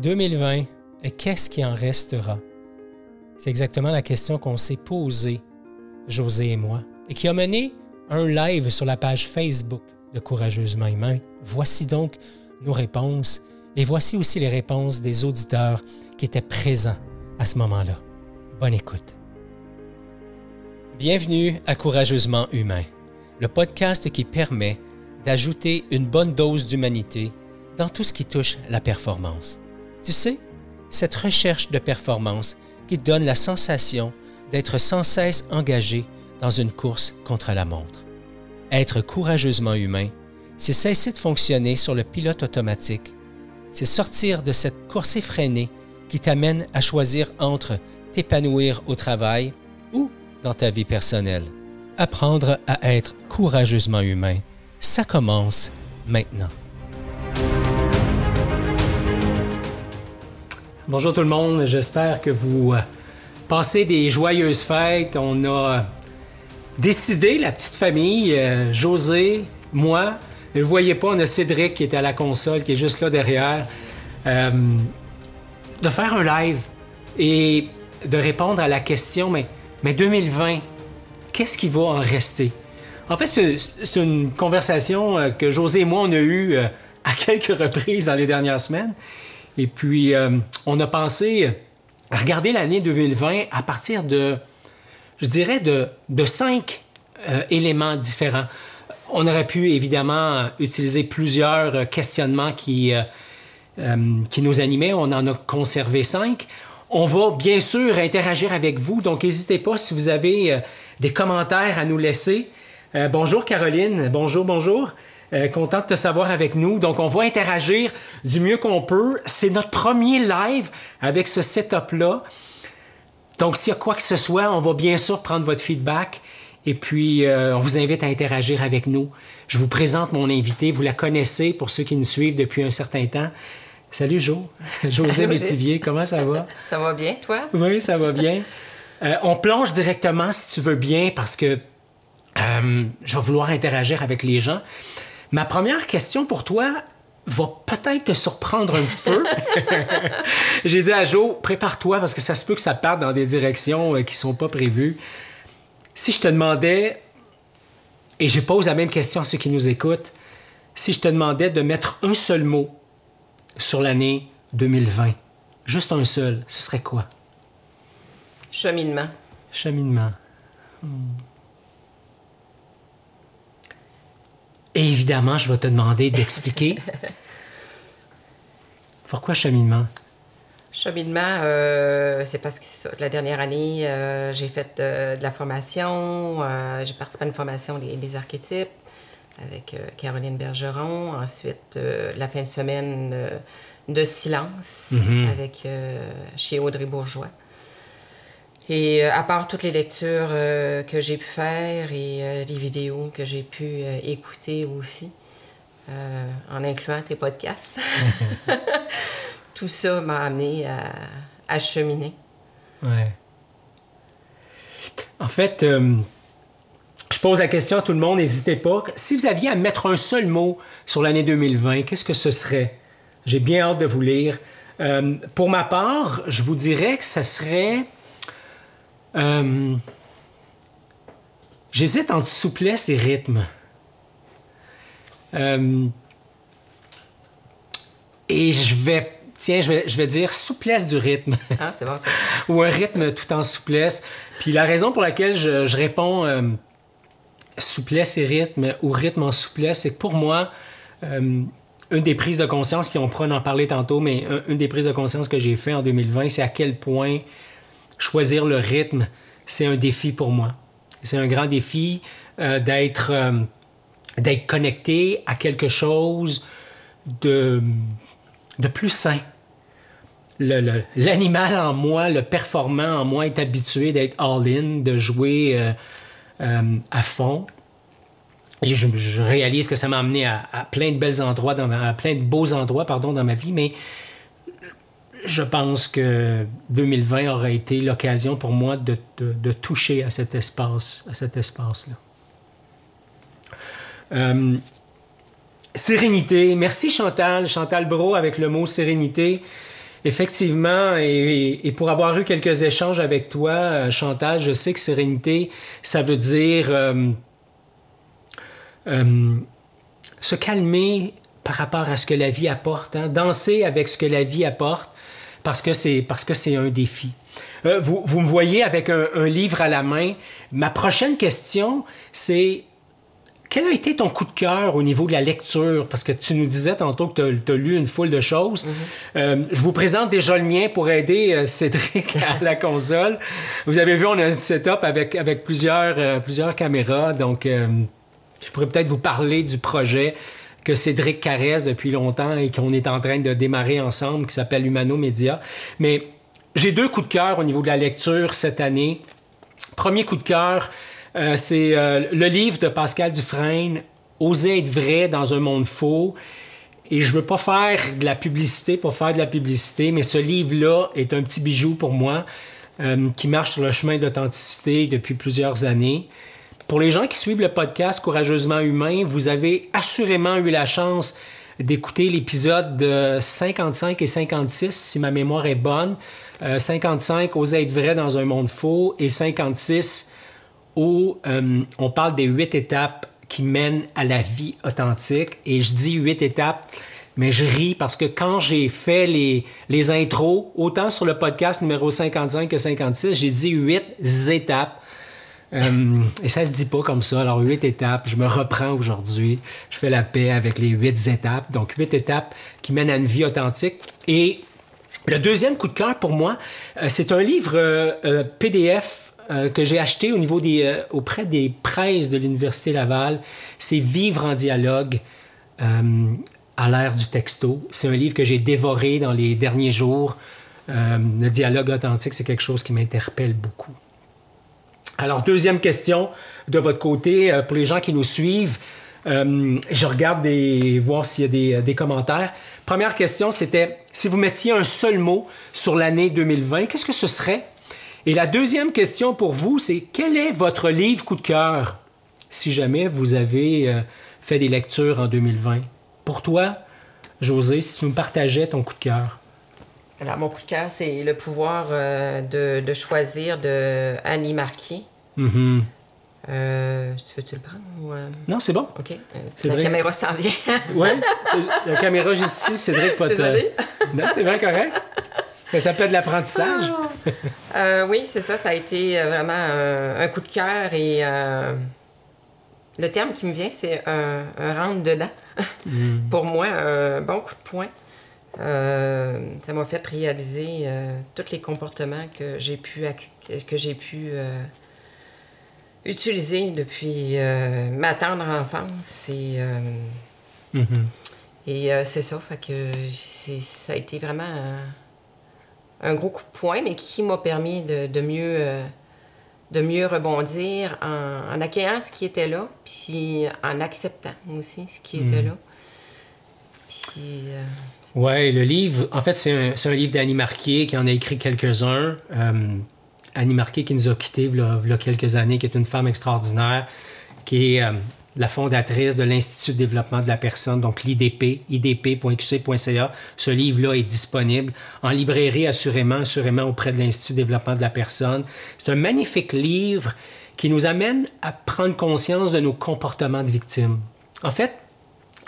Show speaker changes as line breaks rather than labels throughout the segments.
2020, qu'est-ce qui en restera? C'est exactement la question qu'on s'est posée, José et moi, et qui a mené un live sur la page Facebook de Courageusement Humain. Voici donc nos réponses et voici aussi les réponses des auditeurs qui étaient présents à ce moment-là. Bonne écoute. Bienvenue à Courageusement Humain, le podcast qui permet d'ajouter une bonne dose d'humanité dans tout ce qui touche la performance. Tu sais, cette recherche de performance qui donne la sensation d'être sans cesse engagé dans une course contre la montre. Être courageusement humain, c'est cesser de fonctionner sur le pilote automatique. C'est sortir de cette course effrénée qui t'amène à choisir entre t'épanouir au travail ou dans ta vie personnelle. Apprendre à être courageusement humain, ça commence maintenant. Bonjour tout le monde, j'espère que vous euh, passez des joyeuses fêtes. On a décidé, la petite famille, euh, José, moi, ne voyez pas, on a Cédric qui est à la console, qui est juste là derrière, euh, de faire un live et de répondre à la question, mais, mais 2020, qu'est-ce qui va en rester? En fait, c'est une conversation que José et moi, on a eue à quelques reprises dans les dernières semaines. Et puis, euh, on a pensé regarder l'année 2020 à partir de, je dirais, de, cinq euh, éléments différents. On aurait pu évidemment utiliser plusieurs questionnements qui, euh, qui nous animaient. On en a conservé cinq. On va bien sûr interagir avec vous, donc n'hésitez pas si vous avez des commentaires à nous laisser. bonjour Caroline, bonjour, bonjour. Euh, content de te savoir avec nous. Donc, on va interagir du mieux qu'on peut. C'est notre premier live avec ce setup-là. Donc, s'il y a quoi que ce soit, on va bien sûr prendre votre feedback. Et puis, euh, on vous invite à interagir avec nous. Je vous présente mon invité. Vous la connaissez pour ceux qui nous suivent depuis un certain temps. Salut Jo, José Métivier, comment ça va?
Ça va bien, toi?
Oui, ça va bien. Euh, on plonge directement, si tu veux bien, parce que je vais vouloir interagir avec les gens. Ma première question pour toi va peut-être te surprendre un petit peu. J'ai dit à Joe, prépare-toi parce que ça se peut que ça parte dans des directions euh, qui ne sont pas prévues. Si je te demandais, et je pose la même question à ceux qui nous écoutent, si je te demandais de mettre un seul mot sur l'année 2020, juste un seul, ce serait quoi?
Cheminement.
Cheminement. Hmm. Et évidemment, je vais te demander d'expliquer. Pourquoi cheminement?
Cheminement, euh, c'est parce que la dernière année, euh, j'ai fait euh, de la formation, j'ai participé à une formation des, archétypes avec Caroline Bergeron. Ensuite, la fin de semaine de silence mm-hmm. avec chez Audrey Bourgeois. Et euh, à part toutes les lectures euh, que j'ai pu faire et euh, les vidéos que j'ai pu écouter aussi, en incluant tes podcasts, tout ça m'a amené à, cheminer.
Ouais. En fait, je pose la question à tout le monde, n'hésitez pas. Si vous aviez à mettre un seul mot sur l'année 2020, qu'est-ce que ce serait? J'ai bien hâte de vous lire. pour ma part, je vous dirais que ce serait euh, j'hésite entre souplesse et rythme. Euh, et je vais, tiens, je vais, je vais dire souplesse du rythme.
Ah, c'est bon ça.
Ou un rythme tout en souplesse. Puis la raison pour laquelle je, je réponds euh, souplesse et rythme ou rythme en souplesse, c'est que pour moi, une des prises de conscience, puis on pourra en parler tantôt, mais une des prises de conscience que j'ai fait en 2020, c'est à quel point choisir le rythme, c'est un défi pour moi. C'est un grand défi euh, d'être euh, d'être connecté à quelque chose de, de plus sain. L'animal en moi, le performant en moi est habitué d'être all-in, de jouer euh, à fond. Et je, réalise que ça m'a amené à, plein de belles endroits, dans plein de beaux endroits pardon, dans ma vie, mais je pense que 2020 aurait été l'occasion pour moi de, toucher à cet espace, à cet espace-là. Euh, sérénité. Merci Chantal, Chantal Bro avec le mot sérénité. Effectivement, et, pour avoir eu quelques échanges avec toi, euh, Chantal, je sais que sérénité, ça veut dire euh, se calmer par rapport à ce que la vie apporte, hein. danser avec ce que la vie apporte, parce que c'est parce que c'est un défi. vous, vous, me voyez avec un livre à la main. Ma prochaine question, c'est quel a été ton coup de cœur au niveau de la lecture? Parce que tu nous disais tantôt que tu as, lu une foule de choses. Mhm. Euh, je vous présente déjà le mien pour aider euh, Cédric à la console. Vous avez vu, on a un setup avec, avec plusieurs, euh, plusieurs caméras. Donc, je pourrais peut-être vous parler du projet que Cédric caresse depuis longtemps et qu'on est en train de démarrer ensemble, qui s'appelle Humano Media. Mais j'ai deux coups de cœur au niveau de la lecture cette année. Premier coup de cœur, euh, c'est euh, le livre de Pascal Dufresne, Oser être vrai dans un monde faux. Et je veux pas faire de la publicité pour faire de la publicité, mais ce livre-là est un petit bijou pour moi euh, qui marche sur le chemin d'authenticité depuis plusieurs années. Pour les gens qui suivent le podcast Courageusement Humain, vous avez assurément eu la chance d'écouter l'épisode de 55 et 56, si ma mémoire est bonne. 55, Oser être vrai dans un monde faux, et 56, où euh, on parle des huit étapes qui mènent à la vie authentique. Et je dis huit étapes, mais je ris parce que quand j'ai fait les, les intros, autant sur le podcast numéro 55 que 56, j'ai dit huit étapes. Euh, et ça se dit pas comme ça. Alors, huit étapes, je me reprends aujourd'hui. Je fais la paix avec les huit étapes. Donc, huit étapes qui mènent à une vie authentique. Et le deuxième coup de cœur pour moi, euh, c'est un livre PDF euh, que j'ai acheté au niveau des, auprès des presses de l'Université Laval, c'est Vivre en dialogue à l'ère du texto. C'est un livre que j'ai dévoré dans les derniers jours. le dialogue authentique, c'est quelque chose qui m'interpelle beaucoup. Alors, deuxième question de votre côté, pour les gens qui nous suivent, je regarde des, voir s'il y a des, des commentaires. Première question, c'était si vous mettiez un seul mot sur l'année 2020, qu'est-ce que ce serait? Et la deuxième question pour vous, c'est quel est votre livre coup de cœur? Si jamais vous avez euh, fait des lectures en 2020? Pour toi, José, si tu me partageais ton coup de cœur.
Alors, mon coup de cœur, c'est le pouvoir euh, de, choisir de Annie Marquis. Mm-hmm. Euh, tu veux-tu le prendre
Non, c'est bon.
OK. La caméra s'en vient.
oui, la caméra juste ici, Cédric, votre...
Désolé.
Non, c'est bien correct. Ça peut être de l'apprentissage.
Ah. Euh, oui, c'est ça. Ça a été euh, vraiment un, coup de cœur et euh, le terme qui me vient, c'est un, rentre dedans. Mm. Pour moi, un bon coup de poing. Ça m'a fait réaliser tous les comportements que j'ai pu, que j'ai pu utiliser depuis ma tendre enfance. Et, mm-hmm. et c'est ça, fait que ça a été vraiment un gros coup de poing, mais qui m'a permis de, mieux, euh, de mieux rebondir en, accueillant ce qui était là, puis en acceptant aussi ce qui était hmm. là.
Puis. Euh, oui, le livre, en fait, c'est un, livre d'Annie Marquet qui en a écrit quelques-uns. Euh, Annie Marquet qui nous a quittés il y a quelques années, qui est une femme extraordinaire, qui est la fondatrice de l'Institut de développement de la personne, donc l'IDP, idp.qc.ca. Ce livre-là est disponible en librairie, assurément, assurément auprès de l'Institut de développement de la personne. C'est un magnifique livre qui nous amène à prendre conscience de nos comportements de victimes. En fait,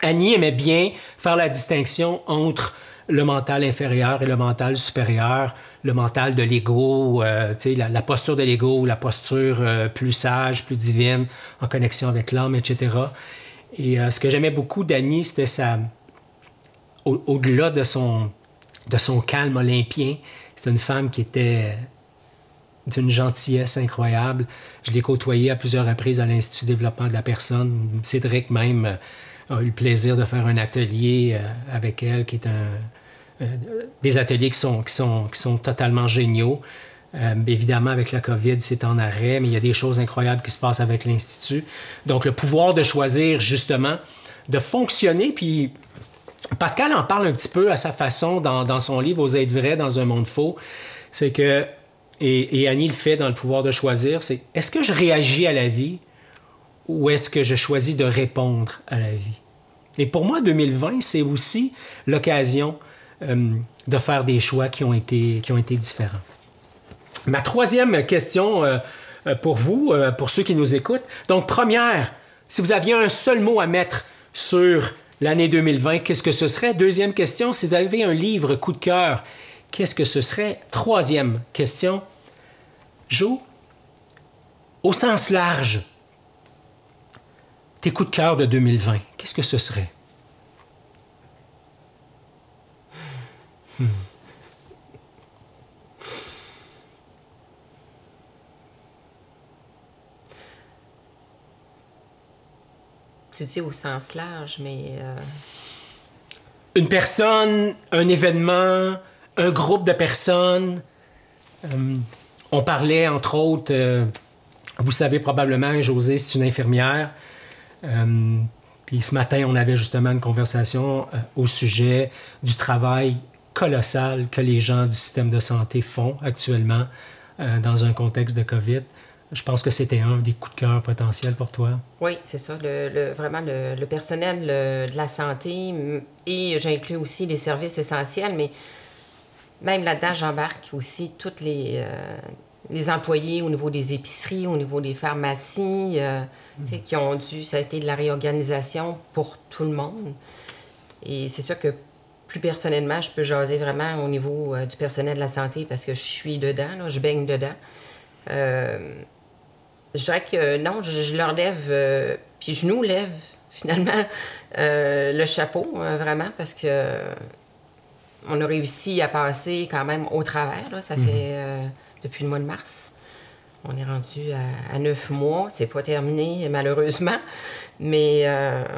Annie aimait bien faire la distinction entre le mental inférieur et le mental supérieur, le mental de l'ego, euh, la, la, posture de l'ego, la posture euh, plus sage, plus divine, en connexion avec l'âme, etc. Et euh, ce que j'aimais beaucoup d'Annie, c'était sa... Au-delà de, son, de son calme olympien, c'est une femme qui était d'une gentillesse incroyable. Je l'ai côtoyée à plusieurs reprises à l'Institut de développement de la personne. Cédric même a eu le plaisir de faire un atelier avec elle, qui est un, euh, des ateliers qui sont, qui sont, qui sont totalement géniaux. Euh, évidemment, avec la COVID, c'est en arrêt, mais il y a des choses incroyables qui se passent avec l'Institut. Donc, le pouvoir de choisir, justement, de fonctionner, puis Pascal en parle un petit peu à sa façon dans, dans son livre Aux êtres vrais dans un monde faux. C'est que, et, Annie le fait dans le pouvoir de choisir, c'est est-ce que je réagis à la vie ou est-ce que je choisis de répondre à la vie? Et pour moi, 2020, c'est aussi l'occasion de faire des choix qui ont été, qui ont été différents. Ma troisième question pour vous, pour ceux qui nous écoutent. Donc, première, si vous aviez un seul mot à mettre sur l'année 2020, qu'est-ce que ce serait? Deuxième question, si vous avez un livre coup de cœur, qu'est-ce que ce serait? Troisième question, Joe, au sens large, tes coups de cœur de 2020, qu'est-ce que ce serait? Hmm.
Tu dis au sens large, mais... Euh,
Une personne, un événement, un groupe de personnes. Euh, on parlait, entre autres, euh, vous savez probablement, José, c'est une infirmière. Puis ce matin, on avait justement une conversation au sujet du travail colossal que les gens du système de santé font actuellement dans un contexte de COVID. Je pense que c'était un des coups de cœur potentiels pour toi.
Oui, c'est ça. Vraiment, le, personnel de la santé et j'inclus aussi les services essentiels, mais même là-dedans, j'embarque aussi tous les, euh, les employés au niveau des épiceries, au niveau des pharmacies, euh, qui ont dû, ça a été de la réorganisation pour tout le monde. Et c'est sûr que plus personnellement, je peux jaser vraiment au niveau euh, du personnel de la santé parce que je suis dedans, je baigne dedans. Je dirais que non, je, leur lève, euh, puis je nous lève finalement euh, le chapeau, euh, vraiment, parce que on a réussi à passer quand même au travers. Là, ça mhm. fait depuis le mois de mars. On est rendu à, neuf mois. C'est pas terminé, malheureusement. Mais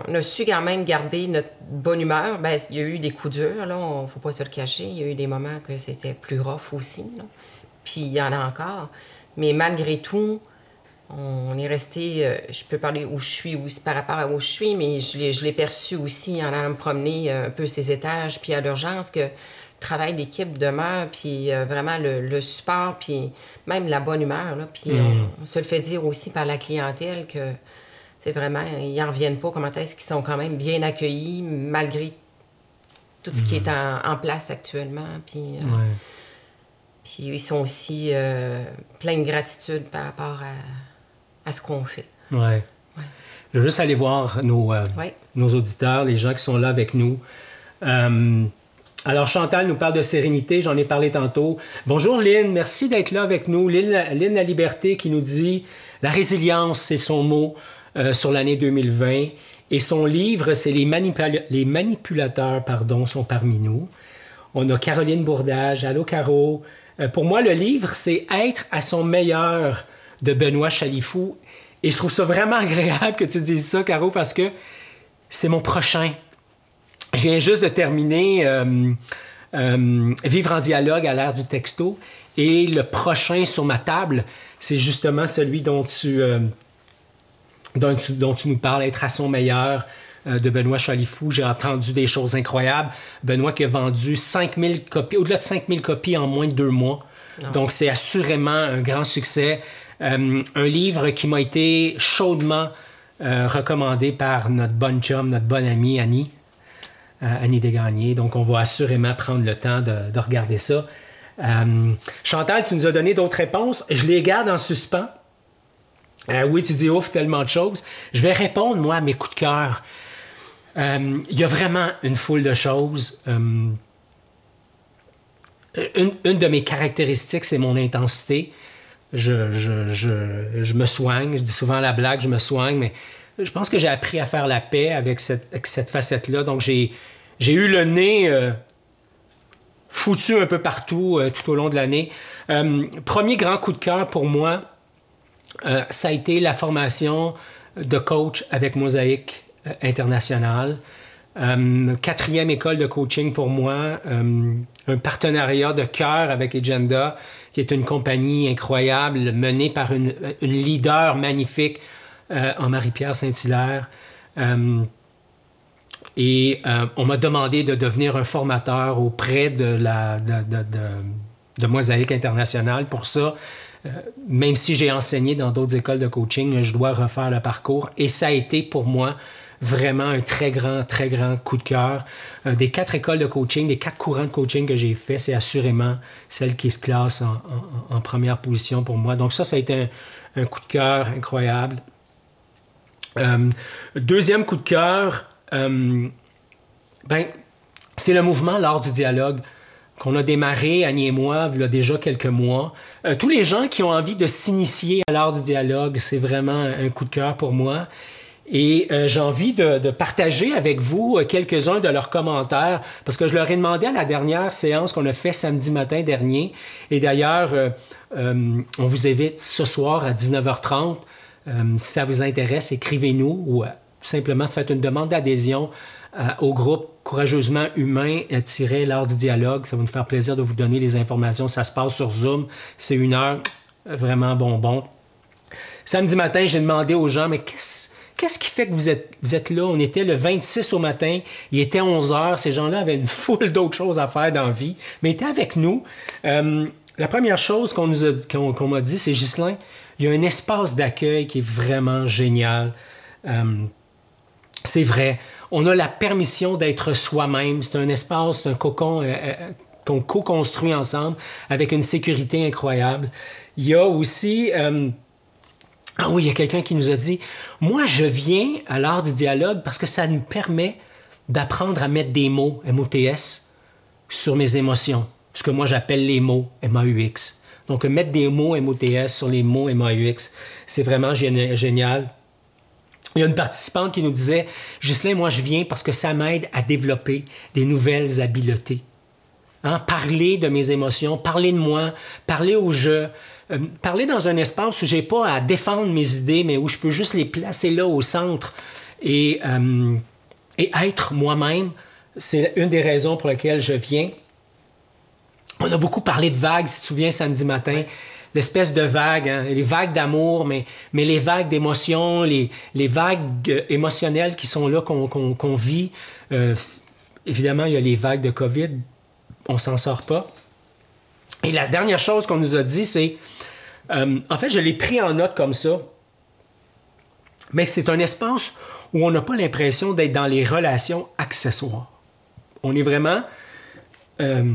on a su quand même garder notre bonne humeur. Ben, il y a eu des coups durs, là. On faut pas se le cacher. Il y a eu des moments que c'était plus rough aussi. Puis il y en a encore. Mais malgré tout, on est resté, euh, je peux parler où je suis par rapport à où je suis, mais je l'ai perçu aussi en allant me promener un peu ces étages, puis à l'urgence, que travail d'équipe demeure, puis euh, vraiment le, support, puis même la bonne humeur. Là, puis mm. on, se le fait dire aussi par la clientèle que c'est vraiment, ils n'en reviennent pas, comment est-ce qu'ils sont quand même bien accueillis malgré tout ce qui est mm. en, place actuellement. Puis, euh, puis ils sont aussi pleins de gratitude par rapport à à ce qu'on fait.
Ouais. Je veux juste aller voir nos, euh, nos auditeurs, les gens qui sont là avec nous. Euh, alors, Chantal nous parle de sérénité, j'en ai parlé tantôt. Bonjour Lynn, merci d'être là avec nous. Lynn, La Liberté qui nous dit La résilience, c'est son mot euh, sur l'année 2020. Et son livre, c'est les, manipulateurs pardon, sont parmi nous. On a Caroline Bourdage, Allô Caro. pour moi, le livre, c'est Être à son meilleur de Benoît Chalifou. Et je trouve ça vraiment agréable que tu dises ça, Caro, parce que c'est mon prochain. Je viens juste de terminer euh, euh, Vivre en dialogue à l'ère du texto. Et le prochain sur ma table, c'est justement celui dont tu, euh, dont tu, dont tu nous parles, Être à son meilleur de Benoît Chalifou. J'ai entendu des choses incroyables. Benoît qui a vendu 5000 copies, au-delà de 5000 copies en moins de deux mois. Ah. Donc, c'est assurément un grand succès. Un livre qui m'a été chaudement recommandé par notre bonne chum, notre bonne amie Annie, Annie Desgagnés. Donc, on va assurément prendre le temps de, regarder ça. Chantal, tu nous as donné d'autres réponses. Je les garde en suspens. oui, tu dis ouf, tellement de choses. Je vais répondre, moi, à mes coups de cœur. Il y a vraiment une foule de choses. une, de mes caractéristiques, c'est mon intensité je, me soigne. Je dis souvent la blague, je me soigne, mais je pense que j'ai appris à faire la paix avec cette, cette facette-là. Donc, j'ai, j'ai eu le nez euh, foutu un peu partout euh, tout au long de l'année. Euh, premier grand coup de cœur pour moi, ça a été la formation de coach avec Mosaïque International. quatrième école de coaching pour moi, un partenariat de cœur avec Agenda qui est une compagnie incroyable menée par une, leader magnifique en Marie-Pierre Saint-Hilaire. Euh, et euh, on m'a demandé de devenir un formateur auprès de, la, de, Mosaïque International. Pour ça, même si j'ai enseigné dans d'autres écoles de coaching, je dois refaire le parcours. Et ça a été pour moi vraiment un très grand, très grand coup de cœur. Euh, des quatre écoles de coaching, des quatre courants de coaching que j'ai fait, c'est assurément celle qui se classe en, première position pour moi. Donc ça, ça a été un, coup de cœur incroyable. Euh, deuxième coup de cœur, euh, ben, c'est le mouvement L'art du dialogue qu'on a démarré, Annie et moi, il y a déjà quelques mois. tous les gens qui ont envie de s'initier à l'art du dialogue, c'est vraiment un coup de cœur pour moi. Et euh, j'ai envie de, partager avec vous euh, quelques-uns de leurs commentaires, parce que je leur ai demandé à la dernière séance qu'on a fait samedi matin dernier. Et d'ailleurs, euh, on vous invite ce soir à 19h30. si ça vous intéresse, écrivez-nous ou simplement faites une demande d'adhésion au groupe Courageusement Humain l'art du dialogue. Ça va nous faire plaisir de vous donner les informations. Ça se passe sur Zoom. C'est une heure vraiment bonbon. Samedi matin, j'ai demandé aux gens, mais qu'est-ce Qu'est-ce qui fait que vous êtes, vous êtes là? On était le 26 au matin, il était 11 heures. Ces gens-là avaient une foule d'autres choses à faire dans la vie, mais ils étaient avec nous. Euh, la première chose qu'on nous a, qu'on, m'a dit, c'est Ghislain, il y a un espace d'accueil qui est vraiment génial. Euh, c'est vrai. On a la permission d'être soi-même. C'est un espace, c'est un cocon euh, qu'on co-construit ensemble avec une sécurité incroyable. Il y a aussi ah oui, il y a quelqu'un qui nous a dit Moi, je viens à l'art du dialogue parce que ça nous permet d'apprendre à mettre des mots, MOTS, sur mes émotions. Ce que moi j'appelle les mots, MAUX. Donc, mettre des mots MOTS sur les mots MAUX, c'est vraiment génial. Il y a une participante qui nous disait Ghislain, moi, je viens parce que ça m'aide à développer des nouvelles habiletés. Hein? Parler de mes émotions, parler de moi, parler au jeu, euh, parler dans un espace où j'ai pas à défendre mes idées, mais où je peux juste les placer là au centre et, euh, et être moi-même, c'est une des raisons pour lesquelles je viens. On a beaucoup parlé de vagues, si tu te souviens, samedi matin. L'espèce de vagues, hein, les vagues d'amour, mais, mais les vagues d'émotions, les, les, vagues euh, émotionnelles qui sont là, qu'on vit. évidemment, il y a les vagues de COVID, on s'en sort pas. Et la dernière chose qu'on nous a dit, c'est euh, en fait, je l'ai pris en note comme ça. Mais c'est un espace où on n'a pas l'impression d'être dans les relations accessoires. On est vraiment euh,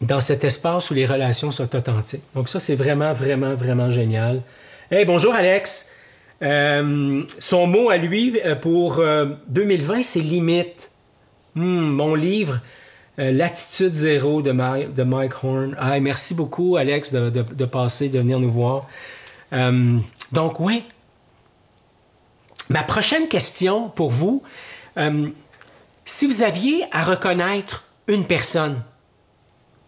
dans cet espace où les relations sont authentiques. Donc ça, c'est vraiment, vraiment, vraiment génial. Hey, bonjour Alex. Euh, son mot à lui pour 2020, c'est limite. Hmm, mon livre, euh, L'attitude zéro de, Mike Horn. Ah, merci beaucoup, Alex, de, passer, de venir nous voir. Euh, donc, oui. Ma prochaine question pour vous, euh, si vous aviez à reconnaître une personne,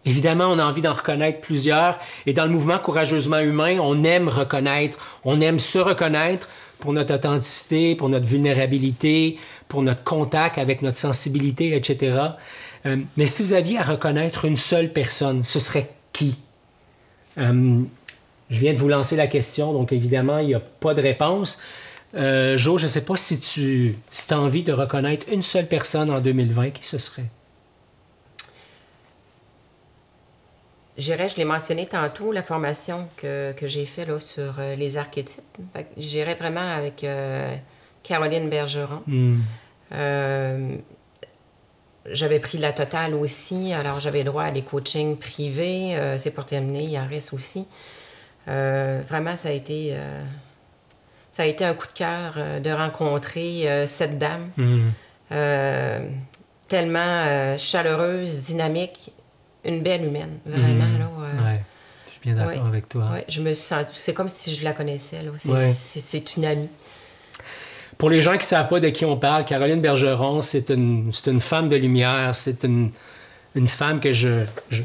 évidemment, on a envie d'en reconnaître plusieurs, et dans le mouvement courageusement humain, on aime reconnaître, on aime se reconnaître pour notre authenticité, pour notre vulnérabilité, pour notre contact avec notre sensibilité, etc. Euh, mais si vous aviez à reconnaître une seule personne, ce serait qui? Euh, je viens de vous lancer la question, donc évidemment, il n'y a pas de réponse. Euh, jo, je ne sais pas si tu as envie de reconnaître une seule personne en 2020, qui ce serait?
J'irais, je l'ai mentionné tantôt, la formation que, j'ai faite sur les archétypes. J'irais vraiment avec Caroline Bergeron. Hmm j'avais pris la totale aussi, alors j'avais droit à des coachings privés. Euh, c'est pour terminer, il en reste aussi. Euh, vraiment, ça a été, euh, ça a été un coup de cœur de rencontrer cette dame. Mhm. tellement chaleureuse, dynamique, une belle humaine, vraiment. Mhm.
Là, je suis bien d'accord avec toi.
je me sens, c'est comme si je la connaissais. C'est une amie.
Pour les gens qui ne savent pas de qui on parle, Caroline Bergeron, c'est une, une, femme de lumière, c'est une, une, femme que je, je,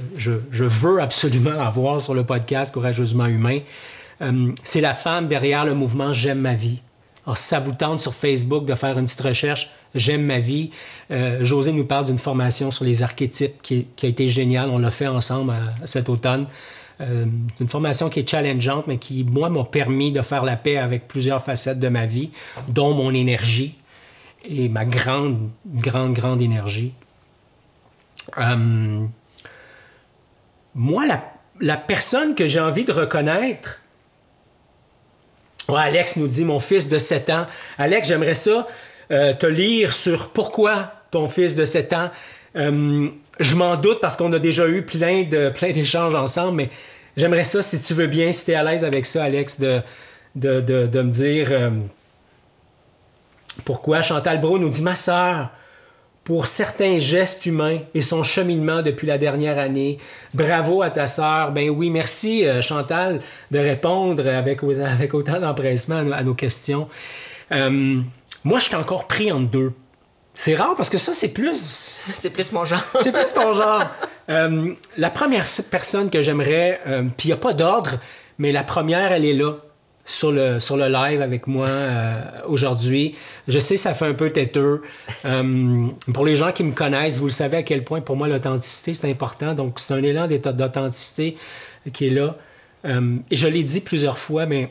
je, veux absolument avoir sur le podcast Courageusement Humain. Euh, c'est la femme derrière le mouvement J'aime ma vie. Alors, si ça vous tente sur Facebook de faire une petite recherche, J'aime ma vie, euh, José nous parle d'une formation sur les archétypes qui, a été géniale. On l'a fait ensemble à, cet automne. Euh, une formation qui est challengeante, mais qui, moi, m'a permis de faire la paix avec plusieurs facettes de ma vie, dont mon énergie et ma grande, grande, grande énergie. Euh, moi, la, personne que j'ai envie de reconnaître, Alex nous dit, mon fils de 7 ans, Alex, j'aimerais ça te lire sur pourquoi ton fils de 7 ans. je m'en doute parce qu'on a déjà eu plein de plein d'échanges ensemble, mais j'aimerais ça, si tu veux bien, si tu es à l'aise avec ça, Alex, de, de, de, me dire pourquoi Chantal Bro nous dit Ma sœur, pour certains gestes humains et son cheminement depuis la dernière année. Bravo à ta sœur. Ben oui, merci euh, Chantal de répondre avec, avec autant d'empressement à, nos questions. Euh, moi, je suis encore pris en deux. C'est rare parce que ça, c'est plus...
C'est plus mon genre.
c'est plus ton genre. Euh, la première personne que j'aimerais, puis il n'y a pas d'ordre, mais la première, elle est là sur le, sur le live avec moi euh, aujourd'hui. Je sais, ça fait un peu têteux. Euh, pour les gens qui me connaissent, vous le savez à quel point pour moi l'authenticité, c'est important. Donc, c'est un élan d'authenticité qui est là. Euh, et je l'ai dit plusieurs fois, mais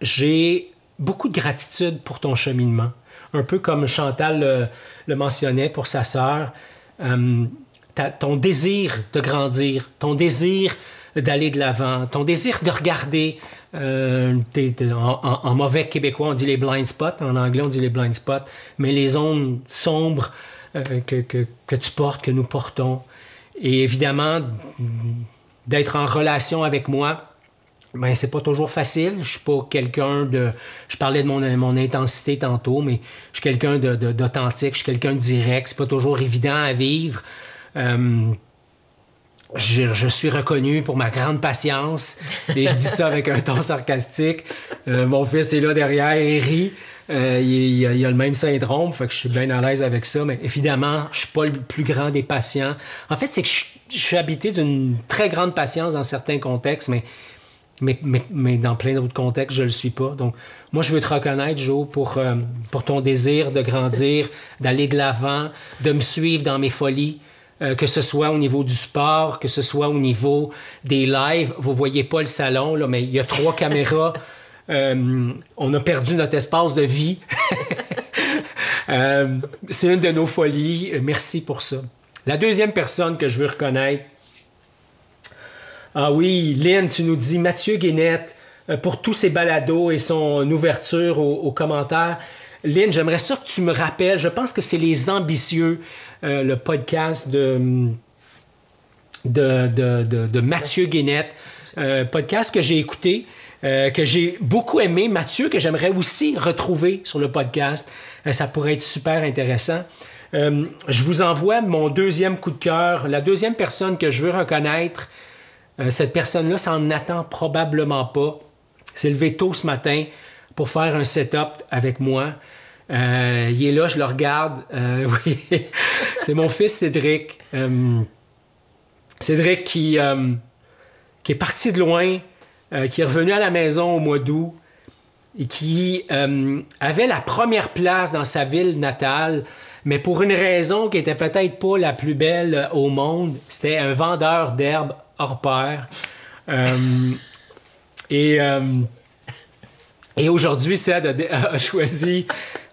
j'ai beaucoup de gratitude pour ton cheminement. Un peu comme Chantal le, mentionnait pour sa sœur. ton désir de grandir, ton désir d'aller de l'avant, ton désir de regarder euh, en, mauvais québécois, on dit les blind spots. En anglais, on dit les blind spots. Mais les zones sombres euh, que, que, tu portes, que nous portons. Et évidemment, d'être en relation avec moi, ben c'est pas toujours facile. Je suis pas quelqu'un de. Je parlais de mon, mon intensité tantôt, mais je suis quelqu'un d'authentique, de, je suis quelqu'un de direct. C'est pas toujours évident à vivre. Euh, je, suis reconnu pour ma grande patience. Et je dis ça avec un ton sarcastique. Euh, mon fils est là derrière et rit. Euh, il, a, le même syndrome, fait que je suis bien à l'aise avec ça. Mais évidemment, je suis pas le plus grand des patients. En fait, c'est que je, suis habité d'une très grande patience dans certains contextes, mais, mais, mais, dans plein d'autres contextes, je le suis pas. Donc, moi, je veux te reconnaître, Joe, pour, euh, pour ton désir de grandir, d'aller de l'avant, de me suivre dans mes folies. Euh, que ce soit au niveau du sport, que ce soit au niveau des lives. Vous voyez pas le salon, là, mais il y a trois caméras. Euh, on a perdu notre espace de vie. Euh, c'est une de nos folies. Merci pour ça. La deuxième personne que je veux reconnaître. Ah oui, Lynn, tu nous dis Mathieu Guénette pour tous ses balados et son ouverture aux commentaires. Lynn, j'aimerais ça que tu me rappelles, je pense que c'est Les Ambitieux, euh, le podcast de, Mathieu Guénette, euh, podcast que j'ai écouté. Euh, que j'ai beaucoup aimé. Mathieu, que j'aimerais aussi retrouver sur le podcast. ça pourrait être super intéressant. je vous envoie mon deuxième coup de cœur. La deuxième personne que je veux reconnaître, cette personne-là s'en attend probablement pas. C'est levé tôt ce matin pour faire un setup avec moi. Euh, il est là, je le regarde. Euh, oui, c'est mon fils Cédric. Euh, Cédric qui, qui est parti de loin, qui est revenu à la maison au mois d'août et qui avait la première place dans sa ville natale, mais pour une raison qui était peut-être pas la plus belle au monde. C'était un vendeur d'herbes hors pair. et et aujourd'hui, Ced a, choisi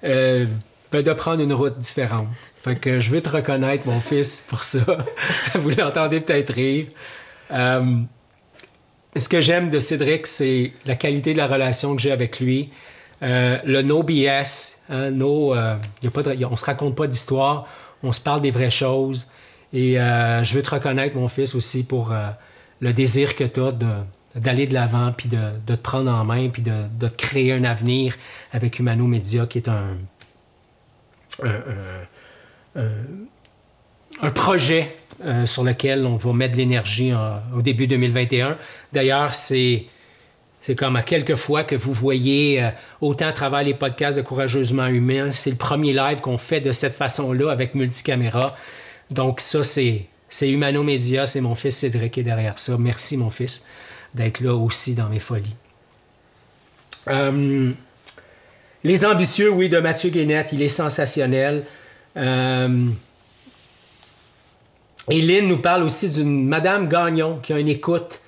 euh, ben, de prendre une route différente. Fait que je veux te reconnaître, mon fils, pour ça. Vous l'entendez peut-être rire. Euh, ce que j'aime de Cédric, c'est la qualité de la relation que j'ai avec lui. Euh, le no BS, hein, no, y a pas on se raconte pas d'histoire, on se parle des vraies choses. Et je veux te reconnaître, mon fils, aussi pour le désir que tu as de, d'aller de l'avant, puis de, te prendre en main, puis de, créer un avenir avec Humano Media, qui est un, un, projet euh, sur lequel on va mettre de l'énergie au début 2021. D'ailleurs, c'est... C'est comme à quelques fois que vous voyez euh, autant à travers les podcasts de Courageusement Humain. C'est le premier live qu'on fait de cette façon-là avec multicaméra. Donc ça, c'est, c'est Humano Media, c'est mon fils Cédric qui est derrière ça. Merci mon fils d'être là aussi dans mes folies. Euh, les ambitieux, oui, de Mathieu Guénette, il est sensationnel. Euh, et nous parle aussi d'une Madame Gagnon qui a une écoute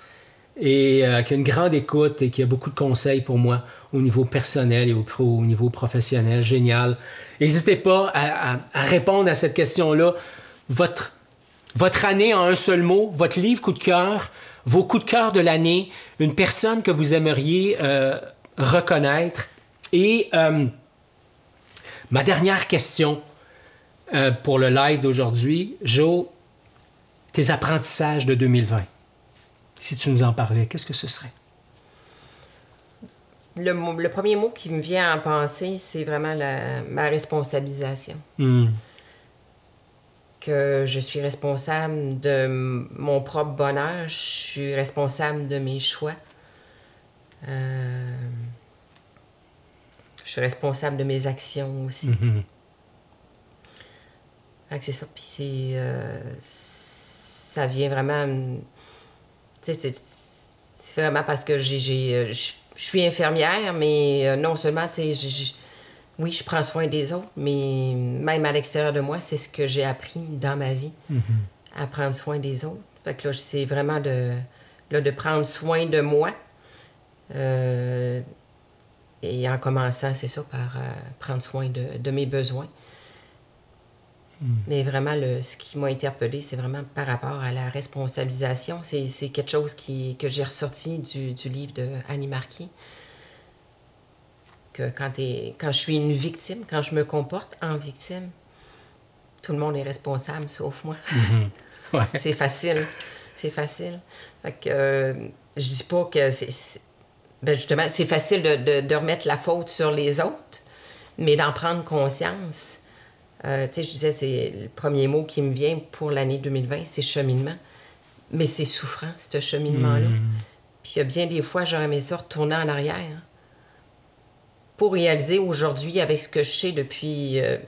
et euh, qui a une grande écoute et qui a beaucoup de conseils pour moi au niveau personnel et au, au niveau professionnel. Génial. N'hésitez pas à, répondre à cette question-là. Votre, votre année en un seul mot, votre livre coup de cœur, vos coups de cœur de l'année, une personne que vous aimeriez euh, reconnaître. Et euh, Ma dernière question euh, pour le live d'aujourd'hui, Joe, tes apprentissages de 2020, si tu nous en parlais, qu'est-ce que ce serait?
Le, premier mot qui me vient en penser, c'est vraiment ma responsabilisation.
Hmm.
Que je suis responsable de mon propre bonheur, je suis responsable de mes choix. Euh, je suis responsable de mes actions aussi.
Mhm.
c'est ça. Puis c'est. Euh, ça vient vraiment. C'est vraiment parce que j'ai. Euh, je suis infirmière, mais non seulement, tu sais, oui, je prends soin des autres, mais même à l'extérieur de moi, c'est ce que j'ai appris dans ma vie,
mhm.
à prendre soin des autres. Fait que là, c'est vraiment de, là, de prendre soin de moi. Euh, et en commençant, c'est ça, par euh, prendre soin de, mes besoins.
Hmm.
Mais vraiment, le, ce qui m'a interpellé, c'est vraiment par rapport à la responsabilisation. C'est quelque chose qui, que j'ai ressorti du, du, livre de Annie Marquis. Que quand, quand je suis une victime, quand je me comporte en victime, tout le monde est responsable, sauf moi.
Mhm.
c'est facile. C'est facile. Fait que, euh, je dis pas que c'est ben justement, c'est facile de, de, remettre la faute sur les autres, mais d'en prendre conscience. Euh, tu sais, je disais, c'est le premier mot qui me vient pour l'année 2020, c'est cheminement. Mais c'est souffrant, ce cheminement-là.
Hmm.
Puis il y a bien des fois, j'aurais aimé ça retourner en arrière pour réaliser aujourd'hui, avec ce que je sais depuis euh,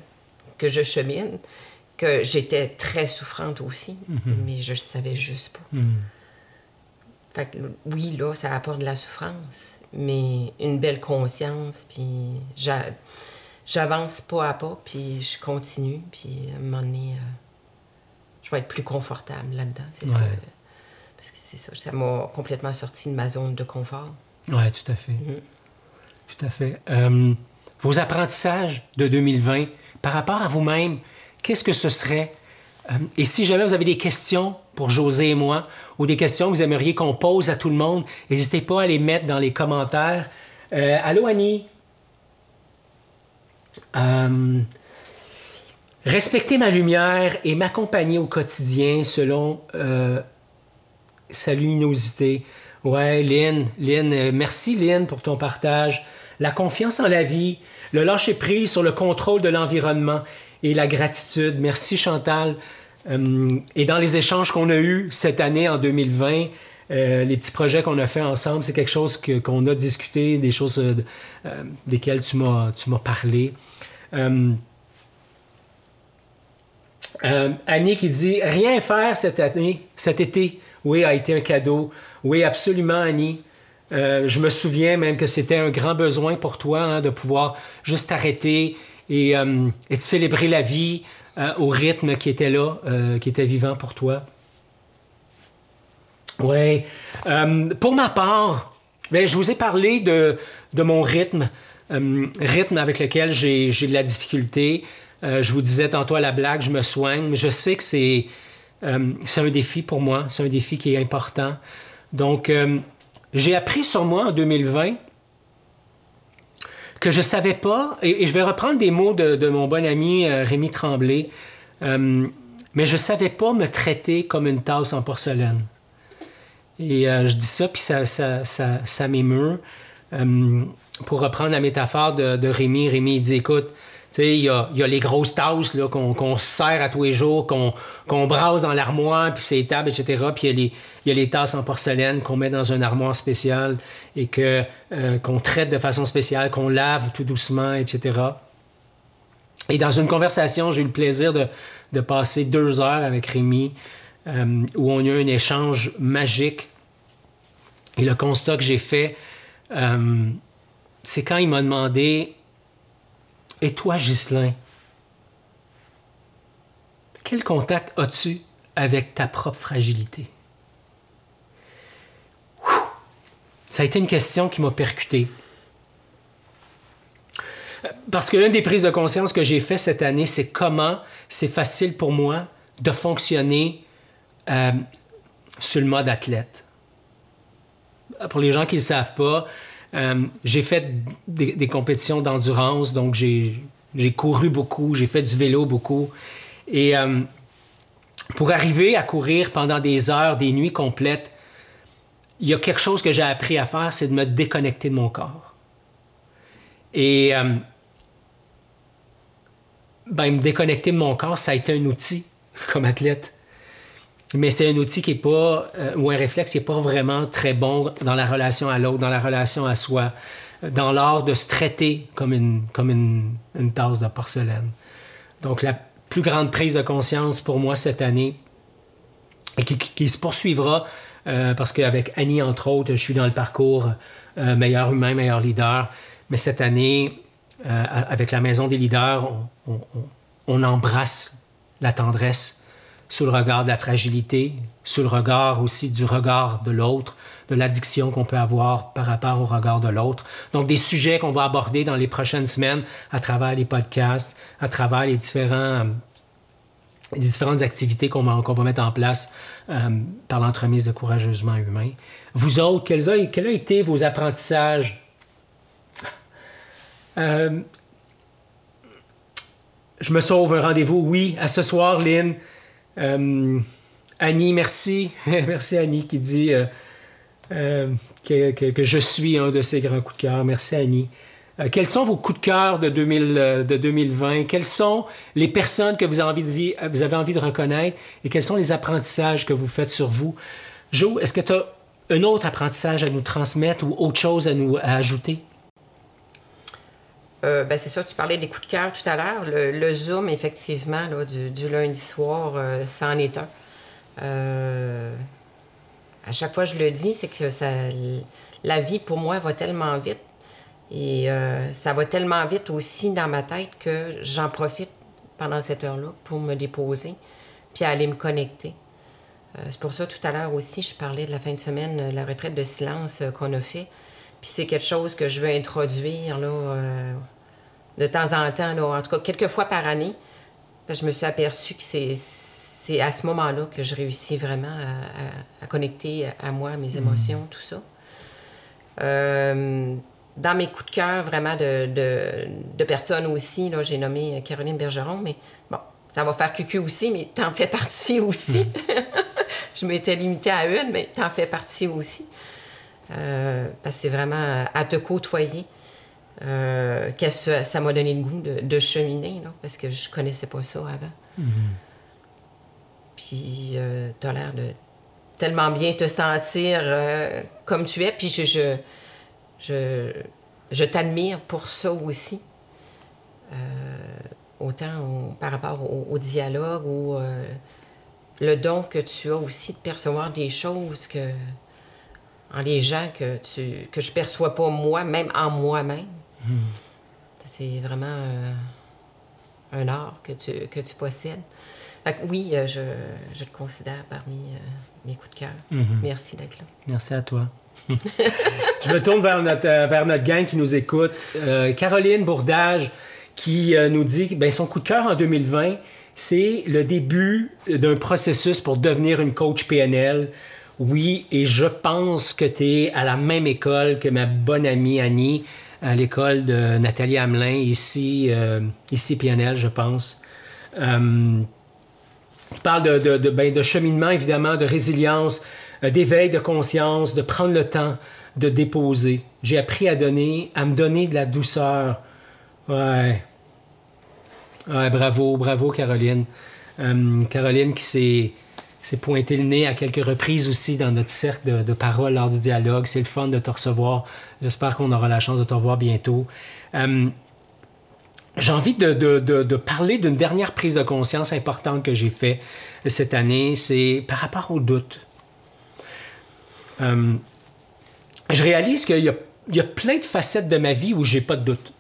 que je chemine, que j'étais très souffrante aussi,
hmm.
mais je le savais juste pas.
Hmm.
Fait que, oui, là, ça apporte de la souffrance, mais une belle conscience, puis j'avance pas à pas, puis je continue, puis à un moment donné, euh, je vais être plus confortable là-dedans. C'est ce que, parce que c'est ça, ça m'a complètement sorti de ma zone de confort.
Oui, tout à fait.
Mhm.
Tout à fait. Euh, vos apprentissages de 2020, par rapport à vous-même, qu'est-ce que ce serait? Euh, et si jamais vous avez des questions pour José et moi, ou des questions que vous aimeriez qu'on pose à tout le monde, n'hésitez pas à les mettre dans les commentaires. Euh, allô Annie? Respecter ma lumière et m'accompagner au quotidien selon sa luminosité. Ouais, Lynn, Lynn, merci Lynn pour ton partage. La confiance en la vie, le lâcher prise sur le contrôle de l'environnement et la gratitude. Merci Chantal. Euh, et dans les échanges qu'on a eus cette année, en 2020, euh, les petits projets qu'on a fait ensemble, c'est quelque chose qu'on a discuté, des choses euh, desquelles tu m'as parlé. Annie qui dit Rien faire cette année, cet été, oui, a été un cadeau. Oui, absolument, Annie. Je me souviens même que c'était un grand besoin pour toi hein, de pouvoir juste arrêter et, et de célébrer la vie, euh, au rythme qui était là, euh, qui était vivant pour toi? Oui. Euh, pour ma part, ben, je vous ai parlé de, mon rythme, rythme avec lequel j'ai de la difficulté. je vous disais tantôt à la blague, je me soigne, mais je sais que c'est c'est un défi pour moi, c'est un défi qui est important. Donc, j'ai appris sur moi en 2020 que je savais pas, et, je vais reprendre des mots de, mon bon ami euh, Rémi Tremblay, euh, mais je savais pas me traiter comme une tasse en porcelaine. Et euh, je dis ça, puis ça, ça, ça, m'émeut. pour reprendre la métaphore de, de Rémi, Rémi dit, écoute, il y a, y a, les grosses tasses qu'on se sert à tous les jours, qu'on qu'on brasse dans l'armoire, puis c'est tables, etc. Puis il y, a les tasses en porcelaine qu'on met dans un armoire spécial et que euh, qu'on traite de façon spéciale, qu'on lave tout doucement, etc. Et dans une conversation, j'ai eu le plaisir de, de, passer deux heures avec Rémi, euh, où on a eu un échange magique. Et le constat que j'ai fait, euh, c'est quand il m'a demandé et toi, Ghislain, quel contact as-tu avec ta propre fragilité? Ça a été une question qui m'a percuté. Parce que l'une des prises de conscience que j'ai fait cette année, c'est comment c'est facile pour moi de fonctionner euh, sur le mode athlète. Pour les gens qui ne le savent pas, euh, j'ai fait des, compétitions d'endurance, donc j'ai couru beaucoup, j'ai fait du vélo beaucoup. Et euh, pour arriver à courir pendant des heures, des nuits complètes, il y a quelque chose que j'ai appris à faire, c'est de me déconnecter de mon corps. Et euh, ben, me déconnecter de mon corps, ça a été un outil comme athlète. Mais c'est un outil qui est pas, euh, ou un réflexe qui n'est pas vraiment très bon dans la relation à l'autre, dans la relation à soi, dans l'art de se traiter comme une, comme une, une tasse de porcelaine. Donc la plus grande prise de conscience pour moi cette année, et qui, se poursuivra, euh, parce qu'avec Annie, entre autres, je suis dans le parcours euh, meilleur humain, meilleur leader. Mais cette année, avec la Maison des leaders, on, embrasse la tendresse sous le regard de la fragilité, sous le regard aussi du regard de l'autre, de l'addiction qu'on peut avoir par rapport au regard de l'autre. Donc des sujets qu'on va aborder dans les prochaines semaines à travers les podcasts, à travers les, différentes activités qu'on va, mettre en place euh, par l'entremise de Courageusement Humain. Vous autres, quels, ont, été vos apprentissages? Euh, je me sauve un rendez-vous, oui, à ce soir, Lynn. Euh, Annie, merci. merci Annie qui dit euh, euh, que, je suis un de ses grands coups de cœur. Merci Annie. Quels sont vos coups de cœur de, 2000, de 2020? Quelles sont les personnes que vous avez, envie de, avez envie de reconnaître? Et quels sont les apprentissages que vous faites sur vous? Jo, est-ce que tu as un autre apprentissage à nous transmettre ou autre chose à nous ajouter?
Euh, ben c'est ça, tu parlais des coups de cœur tout à l'heure. Le, Zoom, effectivement, du, lundi soir, euh, ça en est un. Euh, à chaque fois, je le dis, c'est que la vie, pour moi, va tellement vite. Et ça va tellement vite aussi dans ma tête que j'en profite pendant cette heure-là pour me déposer, puis aller me connecter. c'est pour ça, tout à l'heure aussi, je parlais de la fin de semaine, la retraite de silence qu'on a fait. Puis c'est quelque chose que je veux introduire là, de temps en temps, en tout cas quelques fois par année. je me suis aperçue que c'est à ce moment-là que je réussis vraiment à, connecter à moi, à mes mm. émotions, tout ça. Dans mes coups de cœur, vraiment de, personnes aussi, là, j'ai nommé Caroline Bergeron, mais bon, ça va faire cucu aussi, mais t'en fais partie aussi. Mm. je m'étais limitée à une, mais t'en fais partie aussi. Euh, parce que c'est vraiment à te côtoyer. Euh, que ça m'a donné le goût de, cheminer, parce que je connaissais pas ça avant. Mm-hmm. Puis, euh, tu as l'air de tellement bien te sentir comme tu es, puis je, je, je, je t'admire pour ça aussi. autant par rapport au, dialogue ou le don que tu as aussi de percevoir des choses que en les gens que tu que je perçois pas moi, même en moi-même. C'est vraiment euh, un art que tu, que tu possèdes. oui, euh, je, je, te considère parmi euh, mes coups de cœur. Mhm. Merci d'être là.
Merci à toi. Je me tourne vers notre, vers notre gang qui nous écoute. Caroline Bourdage qui nous dit ben, son coup de cœur en 2020, c'est le début d'un processus pour devenir une coach PNL. Oui, et je pense que tu es à la même école que ma bonne amie Annie à l'école de Nathalie Hamelin, ici, euh, ici PNL, je pense. Euh, parle de, de, ben, de, cheminement, évidemment, de résilience, euh, d'éveil de conscience, de prendre le temps de déposer. J'ai appris à donner, à me donner de la douceur. Ouais. Ouais, bravo, bravo, Caroline. Euh, Caroline qui s'est c'est pointé le nez à quelques reprises aussi dans notre cercle de, de parole lors du dialogue. C'est le fun de te recevoir. J'espère qu'on aura la chance de te revoir bientôt. Euh, j'ai envie de, de, de parler d'une dernière prise de conscience importante que j'ai faite cette année. C'est par rapport au doute. Euh, je réalise qu'il y a, plein de facettes de ma vie où j'ai pas de doute.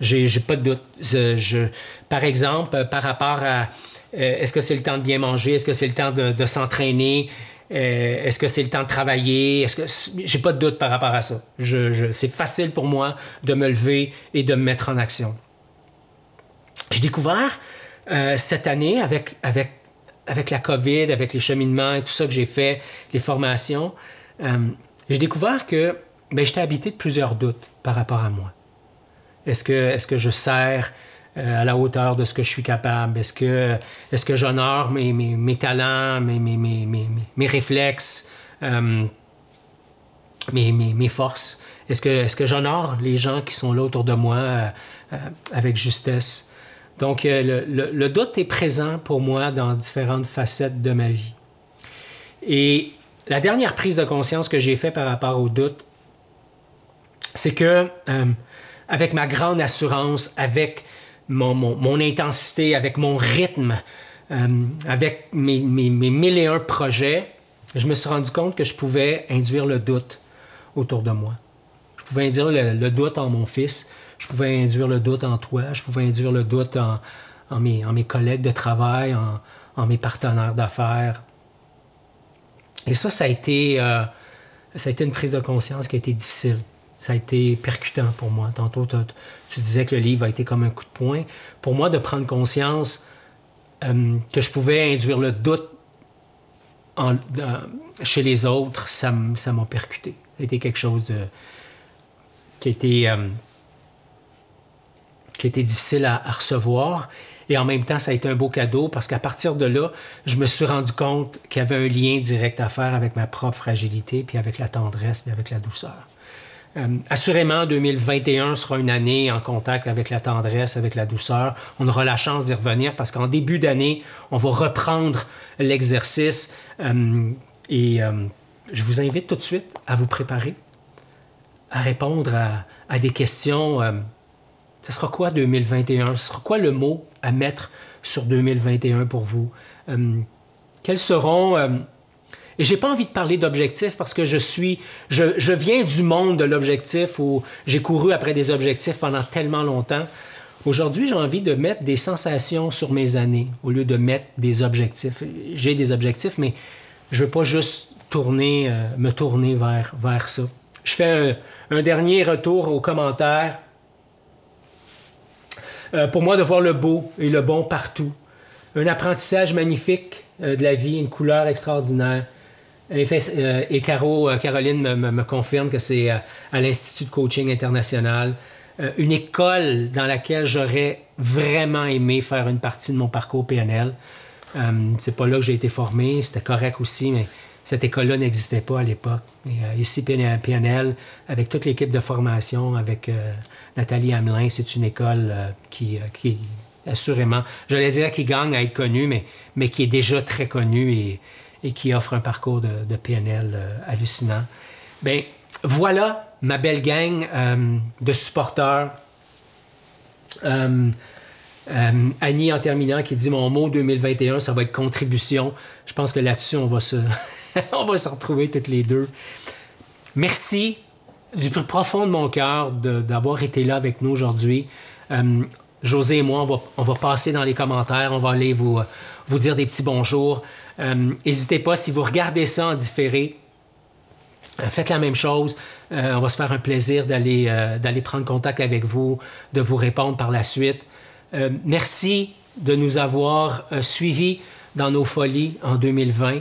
J'ai, pas de doute. par exemple, par rapport à euh, est-ce que c'est le temps de bien manger? Est-ce que c'est le temps de, s'entraîner? Euh, est-ce que c'est le temps de travailler? Est-ce j'ai pas de doute par rapport à ça. c'est facile pour moi de me lever et de me mettre en action. J'ai découvert euh, cette année avec, avec, avec la COVID, avec les cheminements et tout ça que j'ai fait, les formations, j'ai découvert que ben, j'étais habité de plusieurs doutes par rapport à moi. Est-ce que, est que je sers à la hauteur de ce que je suis capable? Est-ce que, est que j'honore mes, mes, talents, mes, mes, mes réflexes, mes, forces? Est-ce que, est que j'honore les gens qui sont là autour de moi avec justesse? Donc, le, le, doute est présent pour moi dans différentes facettes de ma vie. Et la dernière prise de conscience que j'ai faite par rapport au doute, c'est que euh, avec ma grande assurance, avec mon, intensité, avec mon rythme, euh, avec mes, mes, mes mille et un projets, je me suis rendu compte que je pouvais induire le doute autour de moi. Je pouvais induire le, doute en mon fils, je pouvais induire le doute en toi, je pouvais induire le doute en, en, mes, collègues de travail, en, en mes partenaires d'affaires. Et ça, ça a, été, euh, ça a été une prise de conscience qui a été difficile ça a été percutant pour moi. Tantôt, tu disais que le livre a été comme un coup de poing. Pour moi, de prendre conscience euh, que je pouvais induire le doute chez les autres, ça m'a percuté. Ça a été quelque chose de, qui, a été, euh, qui été difficile à, recevoir. Et en même temps, ça a été un beau cadeau parce qu'à partir de là, je me suis rendu compte qu'il y avait un lien direct à faire avec ma propre fragilité, puis avec la tendresse, et avec la douceur. Euh, assurément, 2021 sera une année en contact avec la tendresse, avec la douceur. On aura la chance d'y revenir parce qu'en début d'année, on va reprendre l'exercice. Euh, et euh, je vous invite tout de suite à vous préparer, à répondre à, des questions. Ce sera quoi 2021? Ce sera quoi le mot à mettre sur 2021 pour vous? quels seront et j'ai pas envie de parler d'objectifs parce que je suis, je, viens du monde de l'objectif où j'ai couru après des objectifs pendant tellement longtemps. Aujourd'hui, j'ai envie de mettre des sensations sur mes années au lieu de mettre des objectifs. J'ai des objectifs, mais je veux pas juste tourner, euh, me tourner vers, vers ça. Je fais un, dernier retour aux commentaires. Euh, pour moi, de voir le beau et le bon partout. Un apprentissage magnifique euh, de la vie, une couleur extraordinaire. Et, Caro, euh, Caroline me, confirme que c'est à l'Institut de coaching international, une école dans laquelle j'aurais vraiment aimé faire une partie de mon parcours PNL. c'est pas là que j'ai été formé, c'était correct aussi, mais cette école-là n'existait pas à l'époque. ici, PNL, avec toute l'équipe de formation, avec Nathalie Hamelin, c'est une école qui, qui, assurément, je j'allais dire qui gagne à être connue, mais, qui est déjà très connue et, qui offre un parcours de, PNL euh, hallucinant. Bien, voilà ma belle gang euh, de supporters. Euh, Annie, en terminant, qui dit Mon mot 2021, ça va être contribution. Je pense que là-dessus, on va se, on va se retrouver toutes les deux. Merci du plus profond de mon cœur d'avoir été là avec nous aujourd'hui. José et moi, on va, on va, passer dans les commentaires, on va aller vous, vous dire des petits bonjours. Euh, n'hésitez pas, si vous regardez ça en différé, euh, faites la même chose. Euh, on va se faire un plaisir d'aller prendre contact avec vous, de vous répondre par la suite. merci de nous avoir suivis dans nos folies en 2020.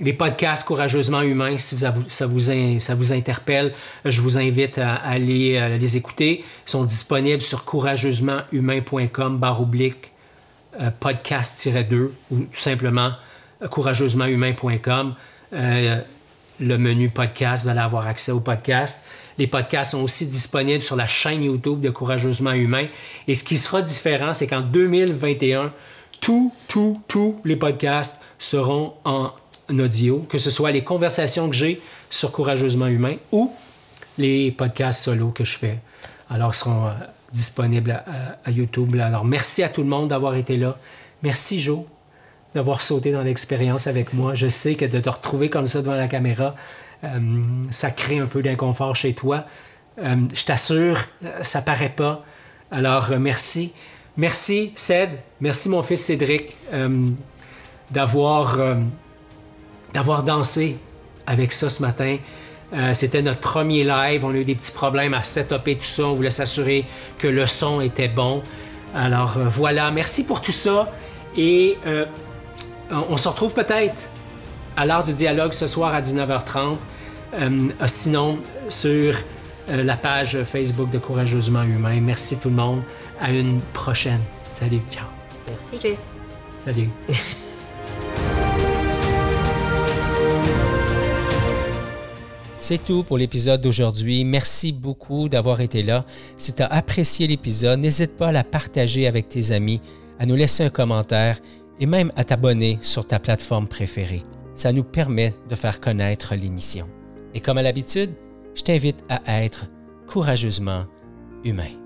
Les podcasts Courageusement Humains, si ça vous, ça vous, ça vous interpelle, je vous invite à, aller les écouter. Ils sont disponibles sur courageusementhumain.com barre oblique euh, podcast-2 ou tout simplement euh, courageusementhumain.com. Euh, le menu podcast, vous allez avoir accès au podcast. Les podcasts sont aussi disponibles sur la chaîne YouTube de Courageusement Humain. Et ce qui sera différent, c'est qu'en 2021, tous, tous, tous les podcasts seront en audio, que ce soit les conversations que j'ai sur Courageusement Humain ou les podcasts solo que je fais. Alors, seront disponible à, YouTube. Alors, merci à tout le monde d'avoir été là. Merci, Joe, d'avoir sauté dans l'expérience avec moi. Je sais que de te retrouver comme ça devant la caméra, euh, ça crée un peu d'inconfort chez toi. Euh, je t'assure, ça paraît pas. Alors, euh, merci. Merci, Ced. Merci, mon fils Cédric, d'avoir, d'avoir dansé avec ça ce matin. Euh, c'était notre premier live. On a eu des petits problèmes à setuper tout ça. On voulait s'assurer que le son était bon. Alors euh, voilà, merci pour tout ça. Et euh, on se retrouve peut-être à l'heure du dialogue ce soir à 19h30. sinon, sur la page Facebook de Courageusement Humain. Merci tout le monde. À une prochaine. Salut. Ciao.
Merci, Jess.
Salut. C'est tout pour l'épisode d'aujourd'hui. Merci beaucoup d'avoir été là. Si tu as apprécié l'épisode, n'hésite pas à la partager avec tes amis, à nous laisser un commentaire et même à t'abonner sur ta plateforme préférée. Ça nous permet de faire connaître l'émission. Et comme à l'habitude, je t'invite à être courageusement humain.